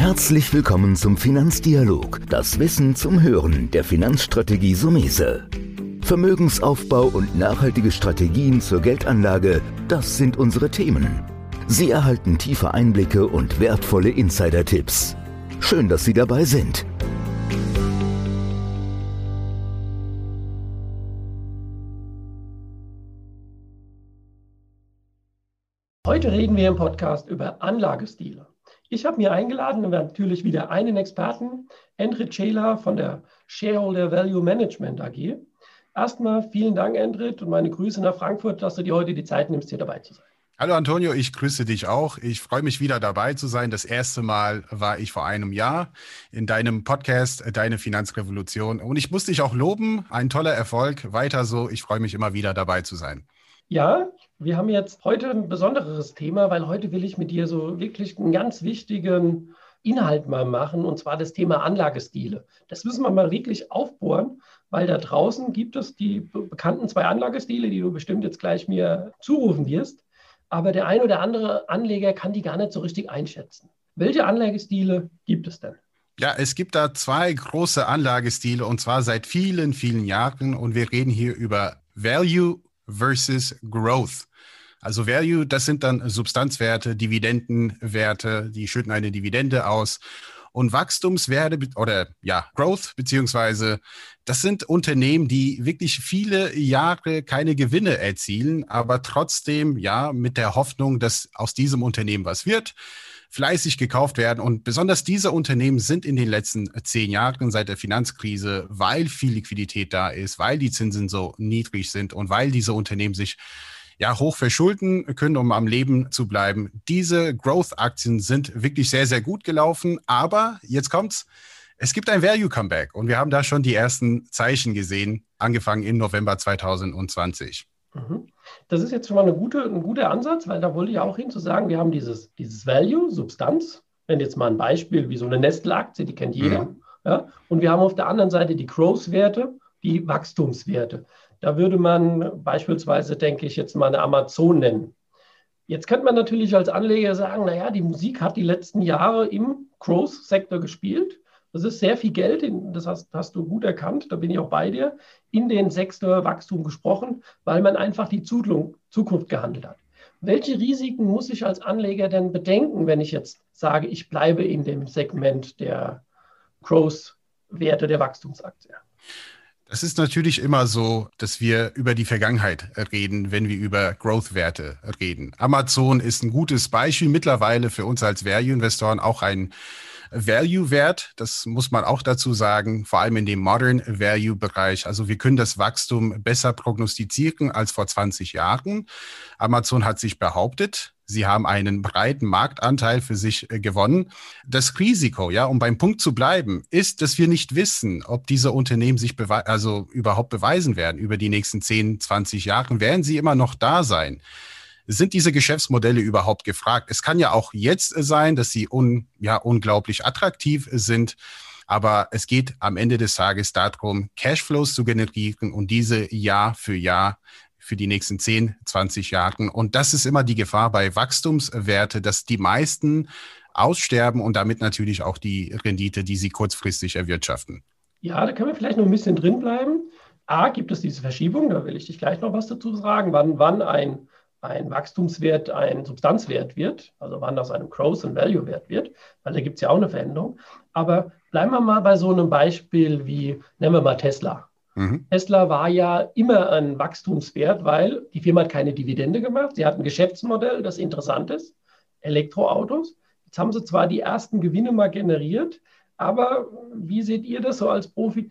Herzlich willkommen zum Finanzdialog, das Wissen zum Hören der Finanzstrategie Sumese. Vermögensaufbau und nachhaltige Strategien zur Geldanlage, das sind unsere Themen. Sie erhalten tiefe Einblicke und wertvolle Insider-Tipps. Schön, dass Sie dabei sind. Heute reden wir im Podcast über Anlagestile. Ich habe mir eingeladen und natürlich wieder einen Experten, Endrit Scheler von der Shareholder Value Management AG. Erstmal vielen Dank, Endrit, und meine Grüße nach Frankfurt, dass du dir heute die Zeit nimmst, hier dabei zu sein. Hallo Antonio, ich grüße dich auch. Ich freue mich wieder dabei zu sein. Das erste Mal war ich vor einem Jahr in deinem Podcast Deine Finanzrevolution. Und ich muss dich auch loben. Ein toller Erfolg. Weiter so. Ich freue mich immer wieder dabei zu sein. Ja, wir haben jetzt heute ein besonderes Thema, weil heute will ich mit dir so wirklich einen ganz wichtigen Inhalt mal machen, und zwar das Thema Anlagestile. Das müssen wir mal wirklich aufbohren, weil da draußen gibt es die bekannten zwei Anlagestile, die du bestimmt jetzt gleich mir zurufen wirst. Aber der ein oder andere Anleger kann die gar nicht so richtig einschätzen. Welche Anlagestile gibt es denn? Ja, es gibt da zwei große Anlagestile und zwar seit vielen, vielen Jahren. Und wir reden hier über Value versus Growth. Also Value, das sind dann Substanzwerte, Dividendenwerte, die schütten eine Dividende aus. Und Wachstumswerte oder ja, Growth beziehungsweise das sind Unternehmen, die wirklich viele Jahre keine Gewinne erzielen, aber trotzdem ja mit der Hoffnung, dass aus diesem Unternehmen was wird, fleißig gekauft werden. Und besonders diese Unternehmen sind in den letzten zehn Jahren seit der Finanzkrise, weil viel Liquidität da ist, weil die Zinsen so niedrig sind und weil diese Unternehmen sich ja, hoch verschulden können, um am Leben zu bleiben. Diese Growth-Aktien sind wirklich sehr, sehr gut gelaufen. Aber jetzt kommt's. Es gibt ein Value-Comeback und wir haben da schon die ersten Zeichen gesehen, angefangen im November 2020. Mhm. Das ist jetzt schon mal eine gute, ein guter Ansatz, weil da wollte ich auch hin zu sagen, wir haben dieses, dieses Value, Substanz. Wenn jetzt mal ein Beispiel wie so eine Nestle-Aktie, die kennt jeder. Mhm. Ja? Und wir haben auf der anderen Seite die Growth-Werte, die Wachstumswerte. Da würde man beispielsweise, denke ich, jetzt mal eine Amazon nennen. Jetzt könnte man natürlich als Anleger sagen, naja, die Musik hat die letzten Jahre im Growth-Sektor gespielt. Das ist sehr viel Geld, das hast, hast, du gut erkannt, da bin ich auch bei dir, in den Sektor Wachstum gesprochen, weil man einfach die Zukunft gehandelt hat. Welche Risiken muss ich als Anleger denn bedenken, wenn ich jetzt sage, ich bleibe in dem Segment der Growth-Werte der Wachstumsaktie? Es ist natürlich immer so, dass wir über die Vergangenheit reden, wenn wir über Growth-Werte reden. Amazon ist ein gutes Beispiel mittlerweile für uns als Value-Investoren auch ein Value-Wert. Das muss man auch dazu sagen, vor allem in dem Modern Value-Bereich. Also wir können das Wachstum besser prognostizieren als vor 20 Jahren. Amazon hat sich behauptet, Sie haben einen breiten Marktanteil für sich äh, gewonnen. Das Risiko, ja, um beim Punkt zu bleiben, ist, dass wir nicht wissen, ob diese Unternehmen sich also überhaupt beweisen werden über die nächsten 10, 20 Jahre. Werden sie immer noch da sein? Sind diese Geschäftsmodelle überhaupt gefragt? Es kann ja auch jetzt sein, dass sie un, ja, unglaublich attraktiv sind. Aber es geht am Ende des Tages darum, Cashflows zu generieren und diese Jahr für Jahr für die nächsten 10, 20 Jahre. Und das ist immer die Gefahr bei Wachstumswerte, dass die meisten aussterben und damit natürlich auch die Rendite, die sie kurzfristig erwirtschaften. Ja, da können wir vielleicht noch ein bisschen drin bleiben. A, gibt es diese Verschiebung, da will ich dich gleich noch was dazu sagen, wann, wann ein, ein Wachstumswert ein Substanzwert wird, also wann aus einem Growth- und Value-Wert wird, weil da gibt es ja auch eine Veränderung. Aber bleiben wir mal bei so einem Beispiel wie, nennen wir mal Tesla. Mhm. Tesla war ja immer ein Wachstumswert, weil die Firma hat keine Dividende gemacht. Sie hat ein Geschäftsmodell, das interessant ist, Elektroautos. Jetzt haben sie zwar die ersten Gewinne mal generiert, aber wie seht ihr das so als Profi?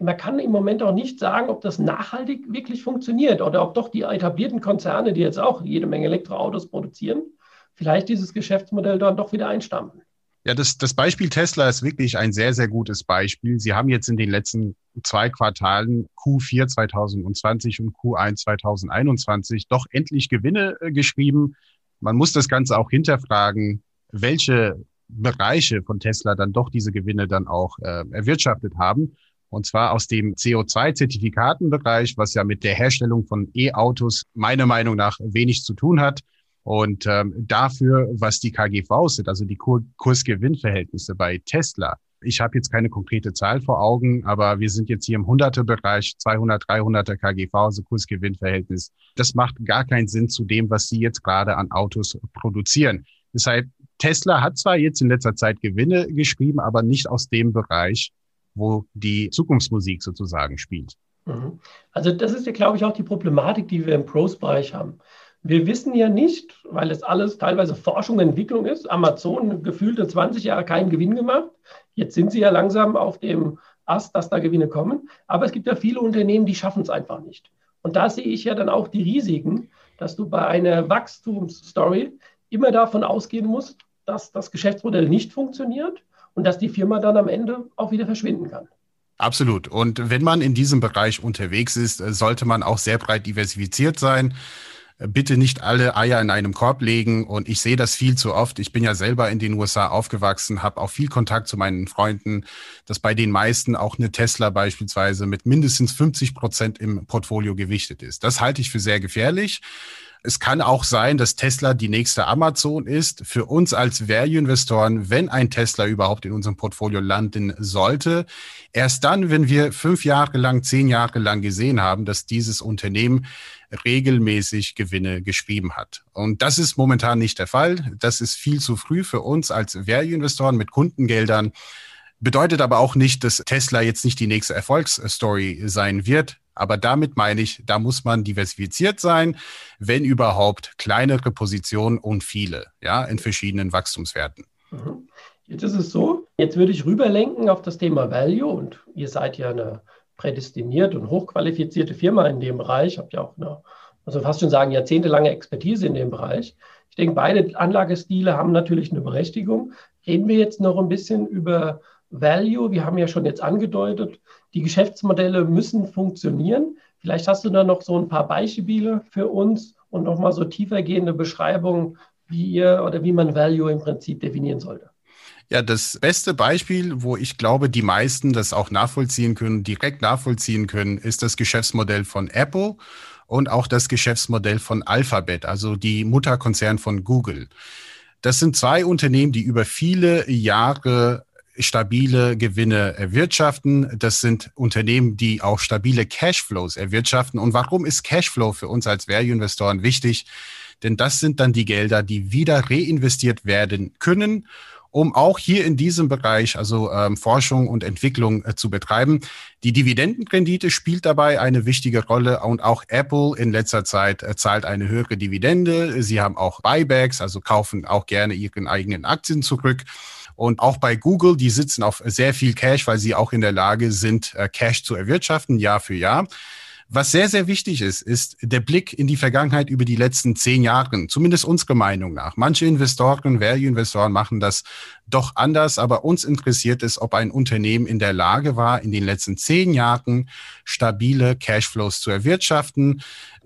Man kann im Moment auch nicht sagen, ob das nachhaltig wirklich funktioniert oder ob doch die etablierten Konzerne, die jetzt auch jede Menge Elektroautos produzieren, vielleicht dieses Geschäftsmodell dann doch wieder einstampfen. Ja, das, das Beispiel Tesla ist wirklich ein sehr, sehr gutes Beispiel. Sie haben jetzt in den letzten zwei Quartalen Q4 2020 und Q1 2021 doch endlich Gewinne äh, geschrieben. Man muss das Ganze auch hinterfragen, welche Bereiche von Tesla dann doch diese Gewinne dann auch äh, erwirtschaftet haben. Und zwar aus dem CO2-Zertifikatenbereich, was ja mit der Herstellung von E-Autos meiner Meinung nach wenig zu tun hat. Und ähm, dafür, was die KGVs sind, also die Kur Kursgewinnverhältnisse bei Tesla, ich habe jetzt keine konkrete Zahl vor Augen, aber wir sind jetzt hier im 100er-Bereich, 200, 300er KGV, also Kursgewinnverhältnis. Das macht gar keinen Sinn zu dem, was Sie jetzt gerade an Autos produzieren. Deshalb, Tesla hat zwar jetzt in letzter Zeit Gewinne geschrieben, aber nicht aus dem Bereich, wo die Zukunftsmusik sozusagen spielt. Mhm. Also das ist ja, glaube ich, auch die Problematik, die wir im Pros-Bereich haben. Wir wissen ja nicht, weil es alles teilweise Forschung und Entwicklung ist. Amazon gefühlte 20 Jahre keinen Gewinn gemacht. Jetzt sind sie ja langsam auf dem Ast, dass da Gewinne kommen. Aber es gibt ja viele Unternehmen, die schaffen es einfach nicht. Und da sehe ich ja dann auch die Risiken, dass du bei einer Wachstumsstory immer davon ausgehen musst, dass das Geschäftsmodell nicht funktioniert und dass die Firma dann am Ende auch wieder verschwinden kann. Absolut. Und wenn man in diesem Bereich unterwegs ist, sollte man auch sehr breit diversifiziert sein bitte nicht alle Eier in einem Korb legen. Und ich sehe das viel zu oft. Ich bin ja selber in den USA aufgewachsen, habe auch viel Kontakt zu meinen Freunden, dass bei den meisten auch eine Tesla beispielsweise mit mindestens 50 Prozent im Portfolio gewichtet ist. Das halte ich für sehr gefährlich. Es kann auch sein, dass Tesla die nächste Amazon ist. Für uns als Value-Investoren, wenn ein Tesla überhaupt in unserem Portfolio landen sollte, erst dann, wenn wir fünf Jahre lang, zehn Jahre lang gesehen haben, dass dieses Unternehmen regelmäßig Gewinne geschrieben hat. Und das ist momentan nicht der Fall. Das ist viel zu früh für uns als Value-Investoren mit Kundengeldern. Bedeutet aber auch nicht, dass Tesla jetzt nicht die nächste Erfolgsstory sein wird. Aber damit meine ich, da muss man diversifiziert sein, wenn überhaupt kleinere Positionen und viele, ja, in verschiedenen Wachstumswerten. Mhm. Jetzt ist es so, jetzt würde ich rüberlenken auf das Thema Value und ihr seid ja eine prädestiniert und hochqualifizierte Firma in dem Bereich, habt ja auch eine, also fast schon sagen, jahrzehntelange Expertise in dem Bereich. Ich denke, beide Anlagestile haben natürlich eine Berechtigung. Reden wir jetzt noch ein bisschen über Value. Wir haben ja schon jetzt angedeutet, die Geschäftsmodelle müssen funktionieren. Vielleicht hast du da noch so ein paar Beispiele für uns und nochmal so tiefergehende Beschreibungen, wie ihr oder wie man Value im Prinzip definieren sollte. Ja, das beste Beispiel, wo ich glaube, die meisten das auch nachvollziehen können, direkt nachvollziehen können, ist das Geschäftsmodell von Apple und auch das Geschäftsmodell von Alphabet, also die Mutterkonzern von Google. Das sind zwei Unternehmen, die über viele Jahre stabile Gewinne erwirtschaften. Das sind Unternehmen, die auch stabile Cashflows erwirtschaften. Und warum ist Cashflow für uns als Value-Investoren wichtig? Denn das sind dann die Gelder, die wieder reinvestiert werden können um auch hier in diesem Bereich, also ähm, Forschung und Entwicklung äh, zu betreiben. Die Dividendenrendite spielt dabei eine wichtige Rolle und auch Apple in letzter Zeit äh, zahlt eine höhere Dividende. Sie haben auch Buybacks, also kaufen auch gerne ihren eigenen Aktien zurück. Und auch bei Google, die sitzen auf sehr viel Cash, weil sie auch in der Lage sind, äh, Cash zu erwirtschaften, Jahr für Jahr. Was sehr, sehr wichtig ist, ist der Blick in die Vergangenheit über die letzten zehn Jahre, zumindest unserer Meinung nach. Manche Investoren, Value-Investoren machen das doch anders, aber uns interessiert es, ob ein Unternehmen in der Lage war, in den letzten zehn Jahren stabile Cashflows zu erwirtschaften.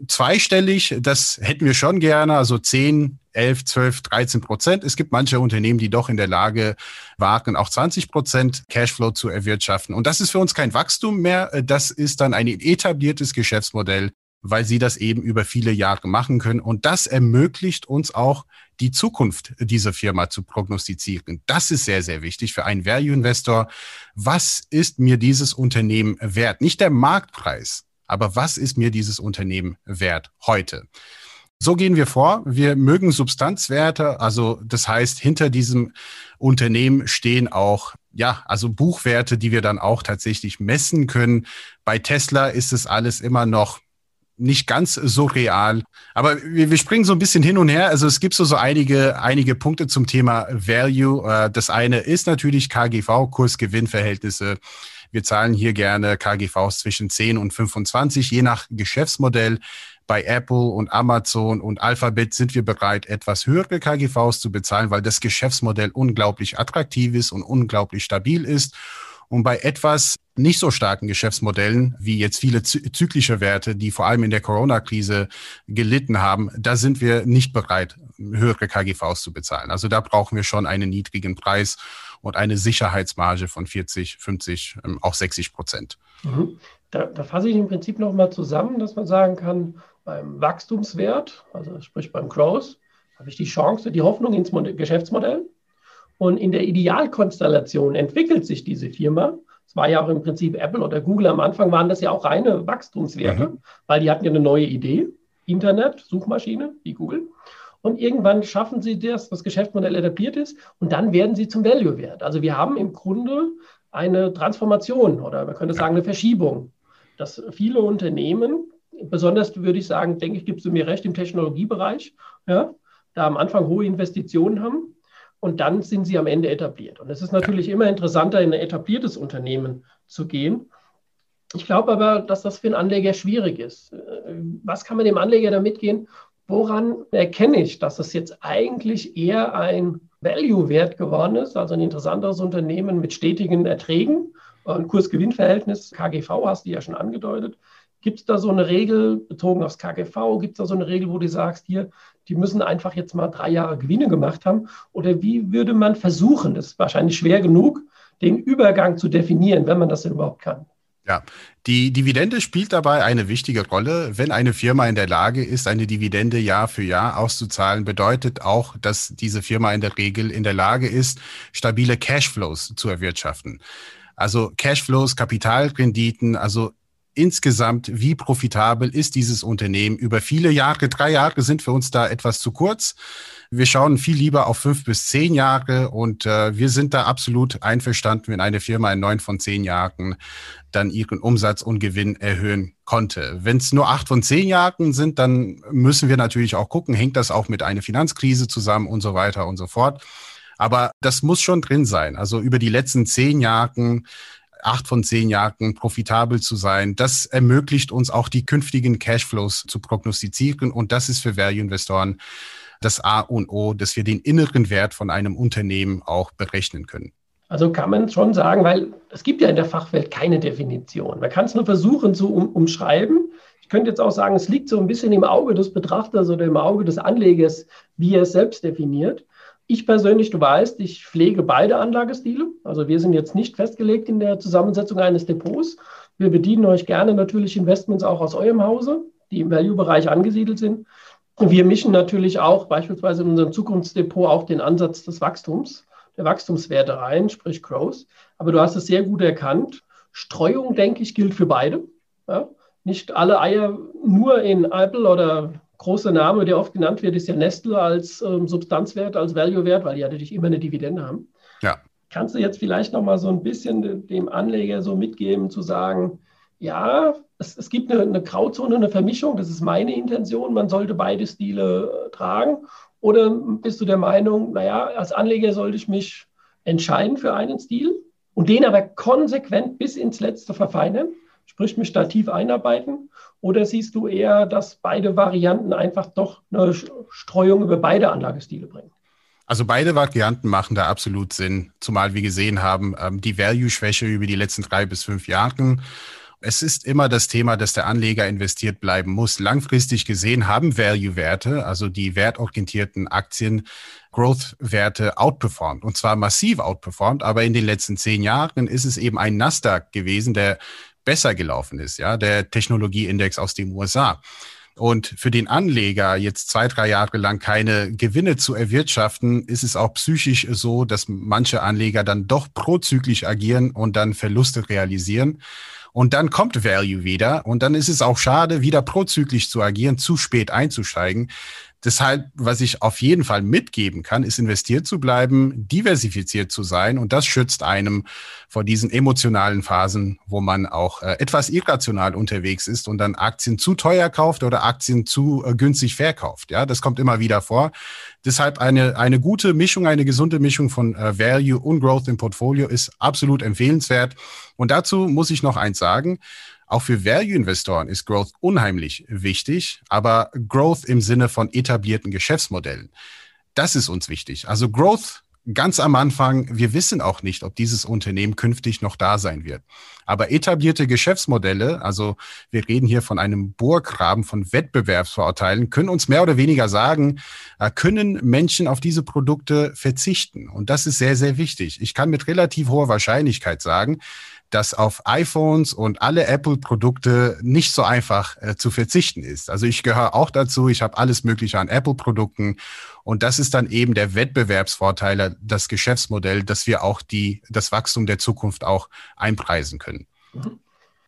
Zweistellig, das hätten wir schon gerne, also zehn 11, 12, 13 Prozent. Es gibt manche Unternehmen, die doch in der Lage waren, auch 20 Prozent Cashflow zu erwirtschaften. Und das ist für uns kein Wachstum mehr. Das ist dann ein etabliertes Geschäftsmodell, weil sie das eben über viele Jahre machen können. Und das ermöglicht uns auch, die Zukunft dieser Firma zu prognostizieren. Das ist sehr, sehr wichtig für einen Value-Investor. Was ist mir dieses Unternehmen wert? Nicht der Marktpreis, aber was ist mir dieses Unternehmen wert heute? So gehen wir vor. Wir mögen Substanzwerte. Also das heißt, hinter diesem Unternehmen stehen auch, ja, also Buchwerte, die wir dann auch tatsächlich messen können. Bei Tesla ist es alles immer noch nicht ganz so real. Aber wir, wir springen so ein bisschen hin und her. Also es gibt so, so einige, einige Punkte zum Thema Value. Äh, das eine ist natürlich KGV, Kurs-Gewinn-Verhältnisse. Wir zahlen hier gerne KGVs zwischen 10 und 25, je nach Geschäftsmodell bei Apple und Amazon und Alphabet sind wir bereit, etwas höhere KGVs zu bezahlen, weil das Geschäftsmodell unglaublich attraktiv ist und unglaublich stabil ist. Und bei etwas nicht so starken Geschäftsmodellen, wie jetzt viele zyklische Werte, die vor allem in der Corona-Krise gelitten haben, da sind wir nicht bereit, höhere KGVs zu bezahlen. Also da brauchen wir schon einen niedrigen Preis und eine Sicherheitsmarge von 40, 50, ähm, auch 60 Prozent. Mhm. Da, da fasse ich im Prinzip nochmal zusammen, dass man sagen kann, beim Wachstumswert, also sprich beim Growth, habe ich die Chance, die Hoffnung ins Geschäftsmodell. Und in der Idealkonstellation entwickelt sich diese Firma. Es war ja auch im Prinzip Apple oder Google am Anfang, waren das ja auch reine Wachstumswerte, mhm. weil die hatten ja eine neue Idee. Internet, Suchmaschine, wie Google. Und irgendwann schaffen sie das, das Geschäftsmodell etabliert ist, und dann werden sie zum Value-Wert. Also wir haben im Grunde eine Transformation oder man könnte sagen eine Verschiebung, dass viele Unternehmen, besonders würde ich sagen, denke ich, gibst du mir recht, im Technologiebereich, ja, da am Anfang hohe Investitionen haben und dann sind sie am Ende etabliert. Und es ist natürlich immer interessanter, in ein etabliertes Unternehmen zu gehen. Ich glaube aber, dass das für einen Anleger schwierig ist. Was kann man dem Anleger da mitgehen? Woran erkenne ich, dass es jetzt eigentlich eher ein Value-Wert geworden ist, also ein interessanteres Unternehmen mit stetigen Erträgen, ein Kurs-Gewinn-Verhältnis, KGV hast du ja schon angedeutet. Gibt es da so eine Regel bezogen aufs KGV? Gibt es da so eine Regel, wo du sagst, hier, die müssen einfach jetzt mal drei Jahre Gewinne gemacht haben? Oder wie würde man versuchen, das ist wahrscheinlich schwer genug, den Übergang zu definieren, wenn man das denn überhaupt kann? Ja, die Dividende spielt dabei eine wichtige Rolle. Wenn eine Firma in der Lage ist, eine Dividende Jahr für Jahr auszuzahlen, bedeutet auch, dass diese Firma in der Regel in der Lage ist, stabile Cashflows zu erwirtschaften. Also Cashflows, Kapitalrenditen, also insgesamt, wie profitabel ist dieses Unternehmen über viele Jahre? Drei Jahre sind für uns da etwas zu kurz. Wir schauen viel lieber auf fünf bis zehn Jahre und äh, wir sind da absolut einverstanden, wenn eine Firma in neun von zehn Jahren dann ihren Umsatz und Gewinn erhöhen konnte. Wenn es nur acht von zehn Jahren sind, dann müssen wir natürlich auch gucken, hängt das auch mit einer Finanzkrise zusammen und so weiter und so fort. Aber das muss schon drin sein. Also über die letzten zehn Jahren acht von zehn Jahren profitabel zu sein. Das ermöglicht uns auch die künftigen Cashflows zu prognostizieren. Und das ist für Value-Investoren das A und O, dass wir den inneren Wert von einem Unternehmen auch berechnen können. Also kann man schon sagen, weil es gibt ja in der Fachwelt keine Definition. Man kann es nur versuchen zu um, umschreiben. Ich könnte jetzt auch sagen, es liegt so ein bisschen im Auge des Betrachters oder im Auge des Anlegers, wie er es selbst definiert. Ich persönlich, du weißt, ich pflege beide Anlagestile. Also wir sind jetzt nicht festgelegt in der Zusammensetzung eines Depots. Wir bedienen euch gerne natürlich Investments auch aus eurem Hause, die im Value-Bereich angesiedelt sind. Wir mischen natürlich auch beispielsweise in unserem Zukunftsdepot auch den Ansatz des Wachstums, der Wachstumswerte rein, sprich Growth. Aber du hast es sehr gut erkannt. Streuung, denke ich, gilt für beide. Ja? Nicht alle Eier nur in Apple oder großer Name, der oft genannt wird, ist ja Nestle als ähm, Substanzwert, als Value-Wert, weil die ja natürlich immer eine Dividende haben. Ja. Kannst du jetzt vielleicht noch mal so ein bisschen dem Anleger so mitgeben, zu sagen, ja, es, es gibt eine, eine, Grauzone, eine Vermischung, das ist meine Intention, man sollte beide Stile äh, tragen. Oder bist du der Meinung, naja, als Anleger sollte ich mich entscheiden für einen Stil und den aber konsequent bis ins Letzte verfeinern? Sprich, mich da tief einarbeiten? Oder siehst du eher, dass beide Varianten einfach doch eine Streuung über beide Anlagestile bringen? Also beide Varianten machen da absolut Sinn, zumal wir gesehen haben, ähm, die Value-Schwäche über die letzten drei bis fünf Jahre. Es ist immer das Thema, dass der Anleger investiert bleiben muss. Langfristig gesehen haben Value-Werte, also die wertorientierten Aktien, Growth-Werte outperformed und zwar massiv outperformed. Aber in den letzten zehn Jahren ist es eben ein Nasdaq gewesen, der besser gelaufen ist, ja, der Technologieindex aus den USA. Und für den Anleger jetzt zwei, drei Jahre lang keine Gewinne zu erwirtschaften, ist es auch psychisch so, dass manche Anleger dann doch prozyklisch agieren und dann Verluste realisieren. Und dann kommt Value wieder und dann ist es auch schade, wieder prozyklisch zu agieren, zu spät einzusteigen. Deshalb, was ich auf jeden Fall mitgeben kann, ist investiert zu bleiben, diversifiziert zu sein und das schützt einem vor diesen emotionalen Phasen, wo man auch äh, etwas irrational unterwegs ist und dann Aktien zu teuer kauft oder Aktien zu äh, günstig verkauft. Ja, das kommt immer wieder vor. Deshalb eine, eine gute Mischung, eine gesunde Mischung von äh, Value und Growth im Portfolio ist absolut empfehlenswert. Und dazu muss ich noch eins sagen. Auch für Value-Investoren ist Growth unheimlich wichtig, aber Growth im Sinne von etablierten Geschäftsmodellen. Das ist uns wichtig. Also Growth ganz am Anfang, wir wissen auch nicht, ob dieses Unternehmen künftig noch da sein wird. Aber etablierte Geschäftsmodelle, also wir reden hier von einem Burggraben von Wettbewerbsvorurteilen, können uns mehr oder weniger sagen, äh, können Menschen auf diese Produkte verzichten. Und das ist sehr, sehr wichtig. Ich kann mit relativ hoher Wahrscheinlichkeit sagen, dass auf iPhones und alle Apple-Produkte nicht so einfach äh, zu verzichten ist. Also ich gehöre auch dazu, ich habe alles Mögliche an Apple-Produkten und das ist dann eben der Wettbewerbsvorteil, das Geschäftsmodell, dass wir auch die, das Wachstum der Zukunft auch einpreisen können.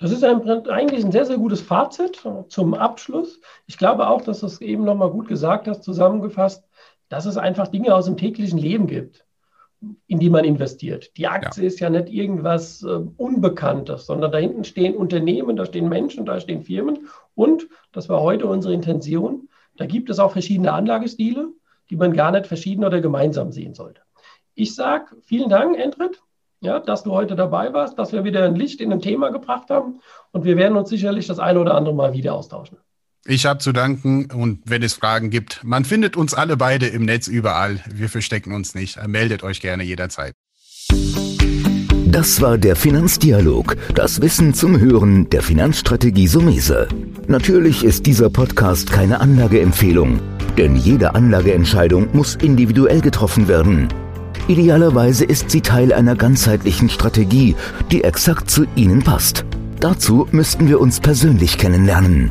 Das ist ein, eigentlich ein sehr, sehr gutes Fazit zum Abschluss. Ich glaube auch, dass du es eben nochmal gut gesagt hast, zusammengefasst, dass es einfach Dinge aus dem täglichen Leben gibt in die man investiert. Die Aktie ja. ist ja nicht irgendwas äh, Unbekanntes, sondern da hinten stehen Unternehmen, da stehen Menschen, da stehen Firmen. Und, das war heute unsere Intention, da gibt es auch verschiedene Anlagestile, die man gar nicht verschieden oder gemeinsam sehen sollte. Ich sage vielen Dank, Endrit, ja, dass du heute dabei warst, dass wir wieder ein Licht in ein Thema gebracht haben. Und wir werden uns sicherlich das eine oder andere Mal wieder austauschen. Ich habe zu danken und wenn es Fragen gibt, man findet uns alle beide im Netz überall. Wir verstecken uns nicht. Meldet euch gerne jederzeit. Das war der Finanzdialog, das Wissen zum Hören der Finanzstrategie Sumese. Natürlich ist dieser Podcast keine Anlageempfehlung, denn jede Anlageentscheidung muss individuell getroffen werden. Idealerweise ist sie Teil einer ganzheitlichen Strategie, die exakt zu Ihnen passt. Dazu müssten wir uns persönlich kennenlernen.